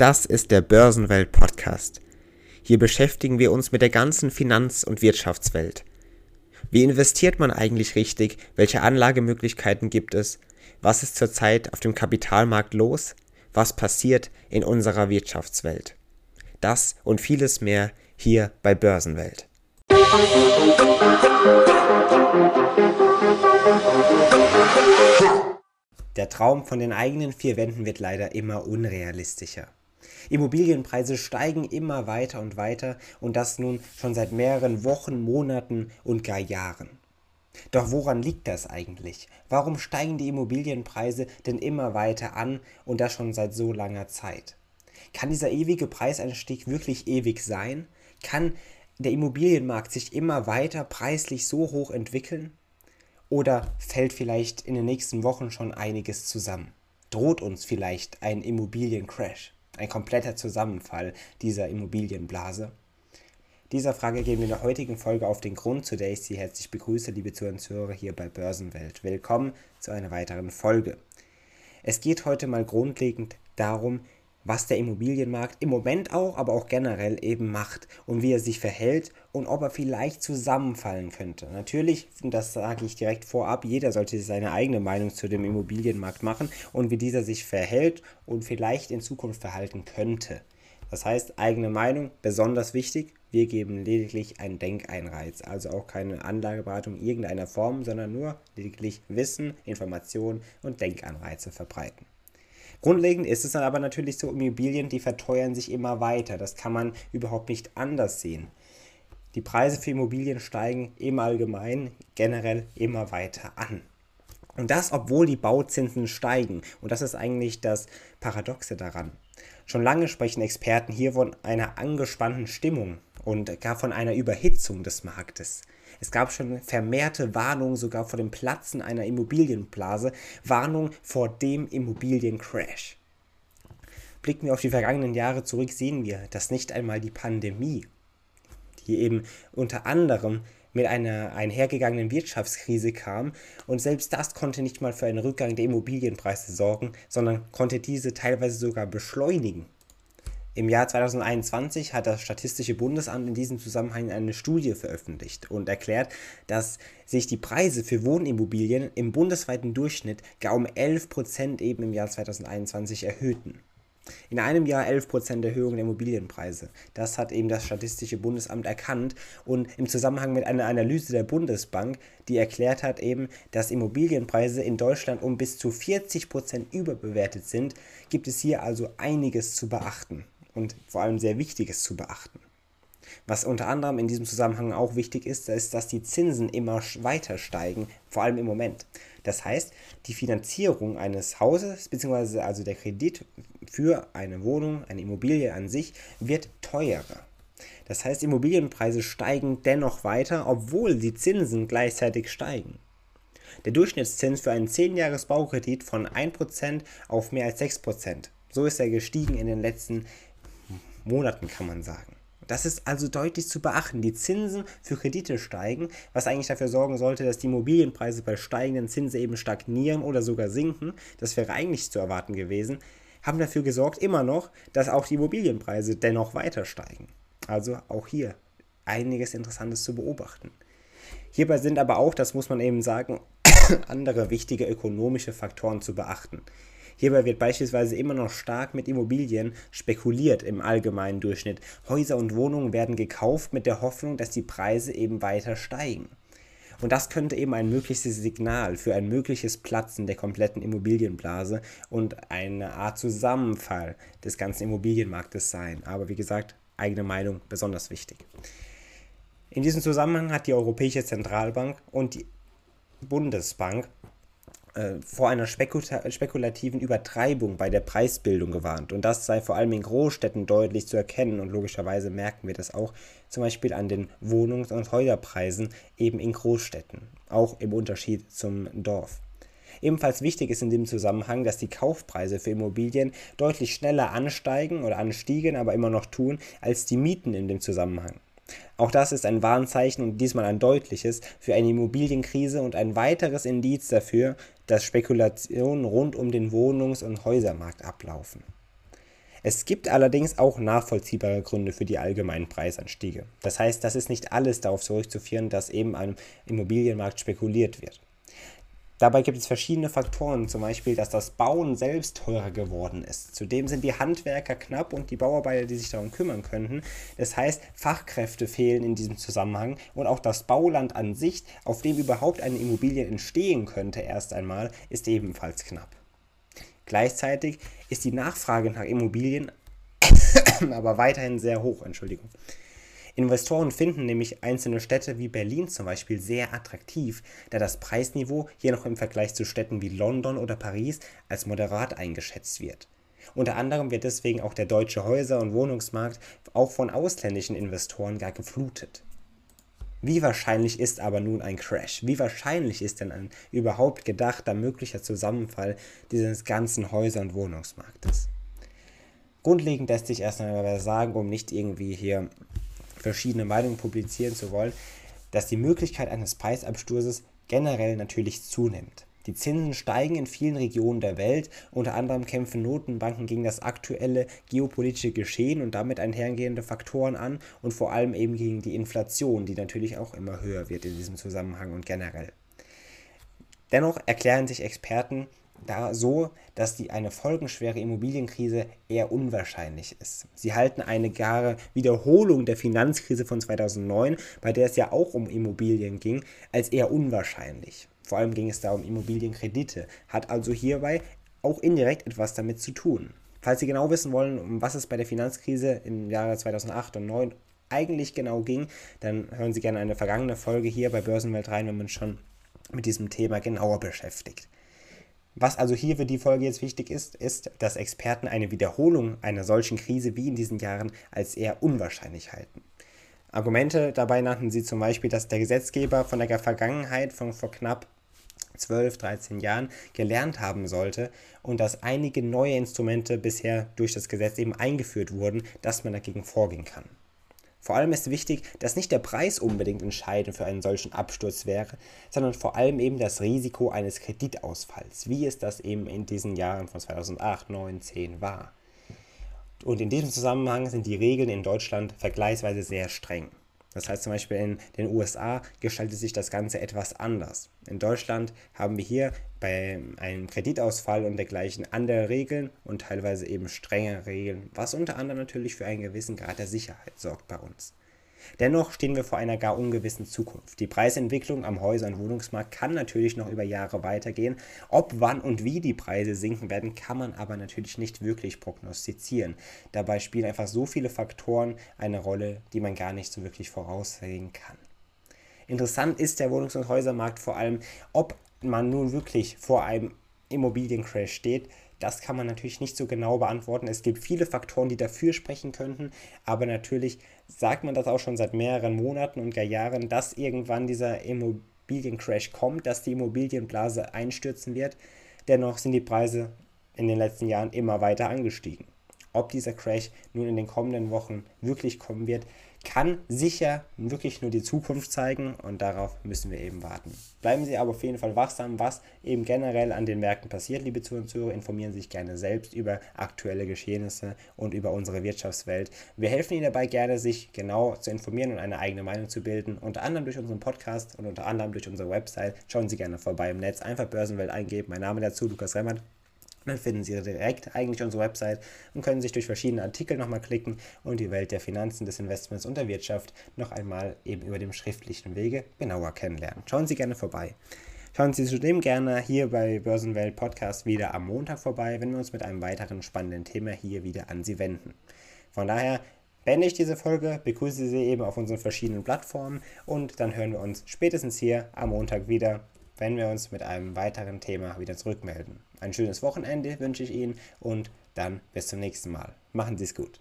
Das ist der Börsenwelt Podcast. Hier beschäftigen wir uns mit der ganzen Finanz- und Wirtschaftswelt. Wie investiert man eigentlich richtig? Welche Anlagemöglichkeiten gibt es? Was ist zurzeit auf dem Kapitalmarkt los? Was passiert in unserer Wirtschaftswelt? Das und vieles mehr hier bei Börsenwelt. Der Traum von den eigenen vier Wänden wird leider immer unrealistischer. Immobilienpreise steigen immer weiter und weiter und das nun schon seit mehreren Wochen, Monaten und gar Jahren. Doch woran liegt das eigentlich? Warum steigen die Immobilienpreise denn immer weiter an und das schon seit so langer Zeit? Kann dieser ewige Preisanstieg wirklich ewig sein? Kann der Immobilienmarkt sich immer weiter preislich so hoch entwickeln? Oder fällt vielleicht in den nächsten Wochen schon einiges zusammen? Droht uns vielleicht ein Immobiliencrash? Ein kompletter Zusammenfall dieser Immobilienblase? Dieser Frage gehen wir in der heutigen Folge auf den Grund, zu der ich Sie herzlich begrüße, liebe Zuhörer hier bei Börsenwelt. Willkommen zu einer weiteren Folge. Es geht heute mal grundlegend darum, was der Immobilienmarkt im Moment auch, aber auch generell eben macht und wie er sich verhält und ob er vielleicht zusammenfallen könnte. Natürlich, das sage ich direkt vorab, jeder sollte seine eigene Meinung zu dem Immobilienmarkt machen und wie dieser sich verhält und vielleicht in Zukunft verhalten könnte. Das heißt, eigene Meinung, besonders wichtig. Wir geben lediglich einen Denkeinreiz, also auch keine Anlageberatung irgendeiner Form, sondern nur lediglich Wissen, Informationen und Denkanreize verbreiten. Grundlegend ist es dann aber natürlich so, Immobilien, die verteuern sich immer weiter. Das kann man überhaupt nicht anders sehen. Die Preise für Immobilien steigen im Allgemeinen generell immer weiter an. Und das, obwohl die Bauzinsen steigen. Und das ist eigentlich das Paradoxe daran. Schon lange sprechen Experten hier von einer angespannten Stimmung und gar von einer Überhitzung des Marktes. Es gab schon vermehrte Warnungen sogar vor dem Platzen einer Immobilienblase, Warnung vor dem Immobiliencrash. Blicken wir auf die vergangenen Jahre zurück, sehen wir, dass nicht einmal die Pandemie, die eben unter anderem mit einer einhergegangenen Wirtschaftskrise kam und selbst das konnte nicht mal für einen Rückgang der Immobilienpreise sorgen, sondern konnte diese teilweise sogar beschleunigen. Im Jahr 2021 hat das Statistische Bundesamt in diesem Zusammenhang eine Studie veröffentlicht und erklärt, dass sich die Preise für Wohnimmobilien im bundesweiten Durchschnitt gar um 11% eben im Jahr 2021 erhöhten. In einem Jahr 11% Erhöhung der Immobilienpreise. Das hat eben das Statistische Bundesamt erkannt und im Zusammenhang mit einer Analyse der Bundesbank, die erklärt hat eben, dass Immobilienpreise in Deutschland um bis zu 40% überbewertet sind, gibt es hier also einiges zu beachten und vor allem sehr Wichtiges zu beachten. Was unter anderem in diesem Zusammenhang auch wichtig ist, ist, dass die Zinsen immer weiter steigen, vor allem im Moment. Das heißt, die Finanzierung eines Hauses, beziehungsweise also der Kredit für eine Wohnung, eine Immobilie an sich, wird teurer. Das heißt, Immobilienpreise steigen dennoch weiter, obwohl die Zinsen gleichzeitig steigen. Der Durchschnittszins für einen 10-Jahres-Baukredit von 1% auf mehr als 6%. So ist er gestiegen in den letzten Monaten, kann man sagen. Das ist also deutlich zu beachten. Die Zinsen für Kredite steigen, was eigentlich dafür sorgen sollte, dass die Immobilienpreise bei steigenden Zinsen eben stagnieren oder sogar sinken. Das wäre eigentlich zu erwarten gewesen. Haben dafür gesorgt immer noch, dass auch die Immobilienpreise dennoch weiter steigen. Also auch hier einiges Interessantes zu beobachten. Hierbei sind aber auch, das muss man eben sagen, andere wichtige ökonomische Faktoren zu beachten. Hierbei wird beispielsweise immer noch stark mit Immobilien spekuliert im allgemeinen Durchschnitt. Häuser und Wohnungen werden gekauft mit der Hoffnung, dass die Preise eben weiter steigen. Und das könnte eben ein mögliches Signal für ein mögliches Platzen der kompletten Immobilienblase und eine Art Zusammenfall des ganzen Immobilienmarktes sein. Aber wie gesagt, eigene Meinung besonders wichtig. In diesem Zusammenhang hat die Europäische Zentralbank und die Bundesbank vor einer spekulativen Übertreibung bei der Preisbildung gewarnt. Und das sei vor allem in Großstädten deutlich zu erkennen. Und logischerweise merken wir das auch zum Beispiel an den Wohnungs- und Häuserpreisen eben in Großstädten, auch im Unterschied zum Dorf. Ebenfalls wichtig ist in dem Zusammenhang, dass die Kaufpreise für Immobilien deutlich schneller ansteigen oder anstiegen, aber immer noch tun, als die Mieten in dem Zusammenhang. Auch das ist ein Warnzeichen und diesmal ein deutliches für eine Immobilienkrise und ein weiteres Indiz dafür, dass Spekulationen rund um den Wohnungs- und Häusermarkt ablaufen. Es gibt allerdings auch nachvollziehbare Gründe für die allgemeinen Preisanstiege. Das heißt, das ist nicht alles darauf zurückzuführen, dass eben am Immobilienmarkt spekuliert wird. Dabei gibt es verschiedene Faktoren, zum Beispiel, dass das Bauen selbst teurer geworden ist. Zudem sind die Handwerker knapp und die Bauarbeiter, die sich darum kümmern könnten. Das heißt, Fachkräfte fehlen in diesem Zusammenhang und auch das Bauland an sich, auf dem überhaupt eine Immobilie entstehen könnte, erst einmal, ist ebenfalls knapp. Gleichzeitig ist die Nachfrage nach Immobilien aber weiterhin sehr hoch, Entschuldigung. Investoren finden nämlich einzelne Städte wie Berlin zum Beispiel sehr attraktiv, da das Preisniveau hier noch im Vergleich zu Städten wie London oder Paris als moderat eingeschätzt wird. Unter anderem wird deswegen auch der deutsche Häuser- und Wohnungsmarkt auch von ausländischen Investoren gar geflutet. Wie wahrscheinlich ist aber nun ein Crash? Wie wahrscheinlich ist denn ein überhaupt gedachter möglicher Zusammenfall dieses ganzen Häuser- und Wohnungsmarktes? Grundlegend lässt sich erst einmal sagen, um nicht irgendwie hier verschiedene Meinungen publizieren zu wollen, dass die Möglichkeit eines Preisabsturzes generell natürlich zunimmt. Die Zinsen steigen in vielen Regionen der Welt, unter anderem kämpfen Notenbanken gegen das aktuelle geopolitische Geschehen und damit einhergehende Faktoren an und vor allem eben gegen die Inflation, die natürlich auch immer höher wird in diesem Zusammenhang und generell. Dennoch erklären sich Experten da so, dass die eine folgenschwere Immobilienkrise eher unwahrscheinlich ist. Sie halten eine gare Wiederholung der Finanzkrise von 2009, bei der es ja auch um Immobilien ging, als eher unwahrscheinlich. Vor allem ging es da um Immobilienkredite, hat also hierbei auch indirekt etwas damit zu tun. Falls Sie genau wissen wollen, um was es bei der Finanzkrise im Jahre 2008 und 2009 eigentlich genau ging, dann hören Sie gerne eine vergangene Folge hier bei Börsenwelt rein, wenn man schon mit diesem Thema genauer beschäftigt. Was also hier für die Folge jetzt wichtig ist, ist, dass Experten eine Wiederholung einer solchen Krise wie in diesen Jahren als eher unwahrscheinlich halten. Argumente dabei nannten sie zum Beispiel, dass der Gesetzgeber von der Vergangenheit von vor knapp 12, 13 Jahren gelernt haben sollte und dass einige neue Instrumente bisher durch das Gesetz eben eingeführt wurden, dass man dagegen vorgehen kann. Vor allem ist wichtig, dass nicht der Preis unbedingt entscheidend für einen solchen Absturz wäre, sondern vor allem eben das Risiko eines Kreditausfalls, wie es das eben in diesen Jahren von 2008, 9, 10 war. Und in diesem Zusammenhang sind die Regeln in Deutschland vergleichsweise sehr streng. Das heißt zum Beispiel in den USA gestaltet sich das Ganze etwas anders. In Deutschland haben wir hier bei einem Kreditausfall und dergleichen andere Regeln und teilweise eben strenge Regeln, was unter anderem natürlich für einen gewissen Grad der Sicherheit sorgt bei uns. Dennoch stehen wir vor einer gar ungewissen Zukunft. Die Preisentwicklung am Häuser- und Wohnungsmarkt kann natürlich noch über Jahre weitergehen. Ob, wann und wie die Preise sinken werden, kann man aber natürlich nicht wirklich prognostizieren. Dabei spielen einfach so viele Faktoren eine Rolle, die man gar nicht so wirklich voraussehen kann. Interessant ist der Wohnungs- und Häusermarkt vor allem, ob man nun wirklich vor einem Immobiliencrash steht, das kann man natürlich nicht so genau beantworten. Es gibt viele Faktoren, die dafür sprechen könnten, aber natürlich sagt man das auch schon seit mehreren Monaten und gar Jahren, dass irgendwann dieser Immobiliencrash kommt, dass die Immobilienblase einstürzen wird. Dennoch sind die Preise in den letzten Jahren immer weiter angestiegen. Ob dieser Crash nun in den kommenden Wochen wirklich kommen wird, kann sicher wirklich nur die Zukunft zeigen und darauf müssen wir eben warten. Bleiben Sie aber auf jeden Fall wachsam, was eben generell an den Märkten passiert, liebe Zuhörer und Zuhörer. Informieren Sie sich gerne selbst über aktuelle Geschehnisse und über unsere Wirtschaftswelt. Wir helfen Ihnen dabei gerne, sich genau zu informieren und eine eigene Meinung zu bilden, unter anderem durch unseren Podcast und unter anderem durch unsere Website. Schauen Sie gerne vorbei im Netz, einfach Börsenwelt eingeben. Mein Name dazu, Lukas Remmert. Dann finden Sie direkt eigentlich unsere Website und können sich durch verschiedene Artikel nochmal klicken und die Welt der Finanzen, des Investments und der Wirtschaft noch einmal eben über dem schriftlichen Wege genauer kennenlernen. Schauen Sie gerne vorbei. Schauen Sie zudem gerne hier bei Börsenwelt Podcast wieder am Montag vorbei, wenn wir uns mit einem weiteren spannenden Thema hier wieder an Sie wenden. Von daher beende ich diese Folge, begrüße Sie eben auf unseren verschiedenen Plattformen und dann hören wir uns spätestens hier am Montag wieder wenn wir uns mit einem weiteren Thema wieder zurückmelden. Ein schönes Wochenende wünsche ich Ihnen und dann bis zum nächsten Mal. Machen Sie es gut.